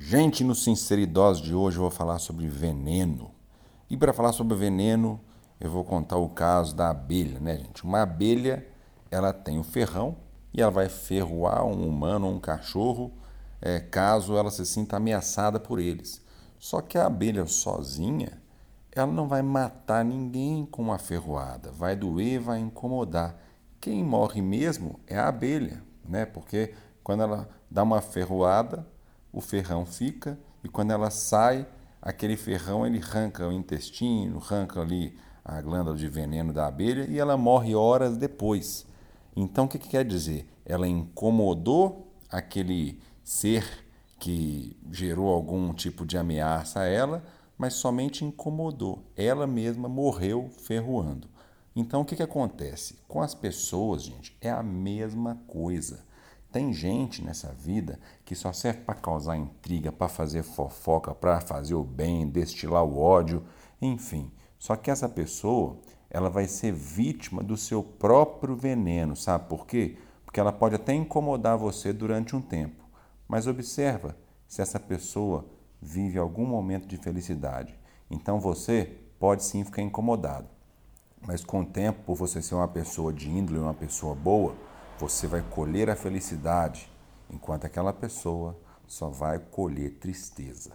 Gente, no Sinceridose de hoje eu vou falar sobre veneno. E para falar sobre veneno, eu vou contar o caso da abelha, né, gente? Uma abelha, ela tem o ferrão e ela vai ferroar um humano ou um cachorro é, caso ela se sinta ameaçada por eles. Só que a abelha sozinha, ela não vai matar ninguém com uma ferroada. Vai doer, vai incomodar. Quem morre mesmo é a abelha, né? Porque quando ela dá uma ferroada, o ferrão fica e quando ela sai, aquele ferrão ele arranca o intestino, arranca ali a glândula de veneno da abelha e ela morre horas depois. Então o que, que quer dizer? Ela incomodou aquele ser que gerou algum tipo de ameaça a ela, mas somente incomodou. Ela mesma morreu ferroando. Então o que, que acontece? Com as pessoas, gente, é a mesma coisa. Tem gente nessa vida que só serve para causar intriga, para fazer fofoca, para fazer o bem, destilar o ódio, enfim. Só que essa pessoa, ela vai ser vítima do seu próprio veneno, sabe por quê? Porque ela pode até incomodar você durante um tempo, mas observa se essa pessoa vive algum momento de felicidade. Então você pode sim ficar incomodado, mas com o tempo, por você ser uma pessoa de índole, uma pessoa boa, você vai colher a felicidade, enquanto aquela pessoa só vai colher tristeza.